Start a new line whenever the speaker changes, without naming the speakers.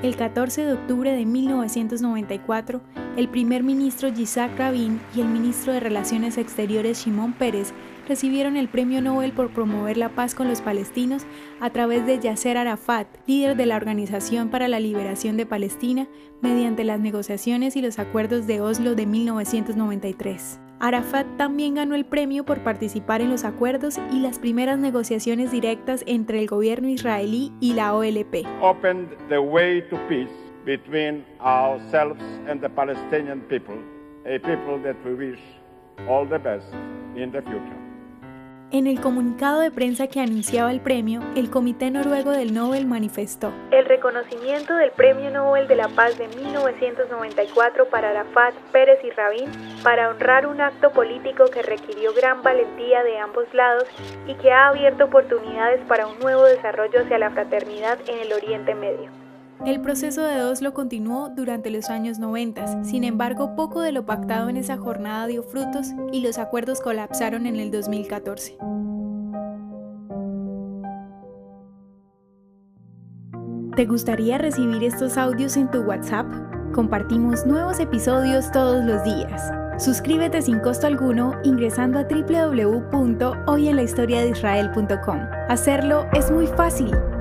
El 14 de octubre de 1994, el primer ministro Yitzhak Rabin y el ministro de Relaciones Exteriores Shimon Peres recibieron el Premio Nobel por promover la paz con los palestinos a través de Yasser Arafat, líder de la Organización para la Liberación de Palestina, mediante las negociaciones y los acuerdos de Oslo de 1993. Arafat también ganó el premio por participar en los acuerdos y las primeras negociaciones directas entre el gobierno israelí y la OLP.
Opened the way to peace between ourselves and the Palestinian people, a people that we wish all the best in the future.
En el comunicado de prensa que anunciaba el premio, el Comité Noruego del Nobel manifestó
el reconocimiento del Premio Nobel de la Paz de 1994 para Arafat, Pérez y Rabin para honrar un acto político que requirió gran valentía de ambos lados y que ha abierto oportunidades para un nuevo desarrollo hacia la fraternidad en el Oriente Medio.
El proceso de Oslo continuó durante los años 90, sin embargo poco de lo pactado en esa jornada dio frutos y los acuerdos colapsaron en el 2014. ¿Te gustaría recibir estos audios en tu WhatsApp? Compartimos nuevos episodios todos los días. Suscríbete sin costo alguno ingresando a www.hoyenlahistoriadeisrael.com. Hacerlo es muy fácil.